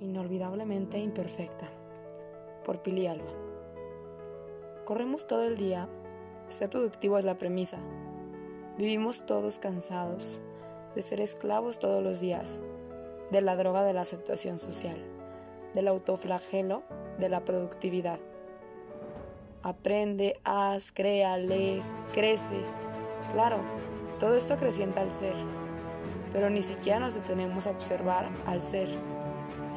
Inolvidablemente imperfecta. Por Pili Alba. Corremos todo el día. Ser productivo es la premisa. Vivimos todos cansados de ser esclavos todos los días, de la droga de la aceptación social, del autoflagelo de la productividad. Aprende, haz, crea, lee, crece. Claro, todo esto acrecienta al ser, pero ni siquiera nos detenemos a observar al ser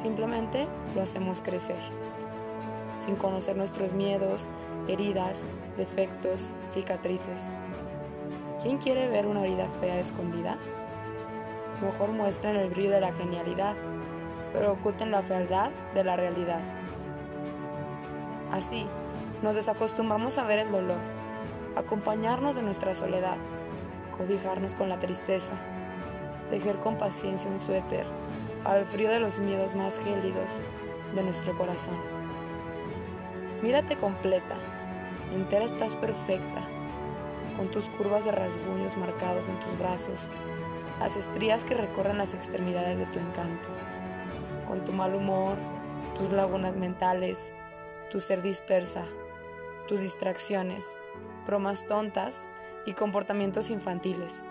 Simplemente lo hacemos crecer, sin conocer nuestros miedos, heridas, defectos, cicatrices. ¿Quién quiere ver una herida fea escondida? Mejor muestren el brillo de la genialidad, pero oculten la fealdad de la realidad. Así, nos desacostumbramos a ver el dolor, acompañarnos de nuestra soledad, cobijarnos con la tristeza, tejer con paciencia un suéter al frío de los miedos más gélidos de nuestro corazón. Mírate completa, entera estás perfecta, con tus curvas de rasguños marcados en tus brazos, las estrías que recorren las extremidades de tu encanto, con tu mal humor, tus lagunas mentales, tu ser dispersa, tus distracciones, bromas tontas y comportamientos infantiles.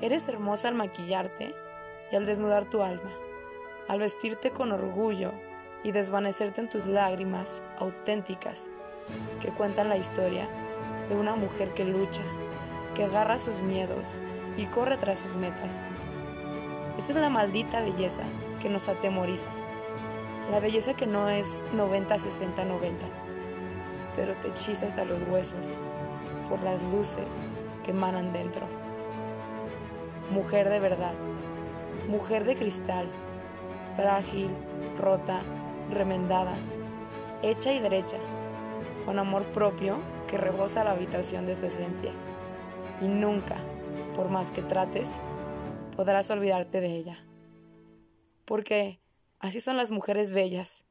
Eres hermosa al maquillarte y al desnudar tu alma, al vestirte con orgullo y desvanecerte en tus lágrimas auténticas que cuentan la historia de una mujer que lucha, que agarra sus miedos y corre tras sus metas. Esa es la maldita belleza que nos atemoriza, la belleza que no es 90, 60, 90, pero te hechiza hasta los huesos por las luces que emanan dentro. Mujer de verdad mujer de cristal, frágil, rota, remendada, hecha y derecha, con amor propio que rebosa la habitación de su esencia. Y nunca, por más que trates, podrás olvidarte de ella. Porque así son las mujeres bellas,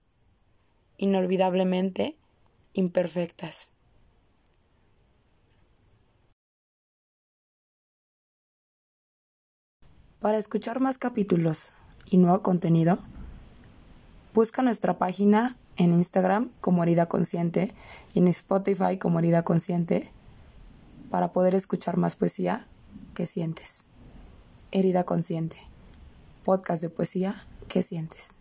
inolvidablemente imperfectas. Para escuchar más capítulos y nuevo contenido, busca nuestra página en Instagram como Herida Consciente y en Spotify como Herida Consciente para poder escuchar más poesía que sientes. Herida Consciente, podcast de poesía que sientes.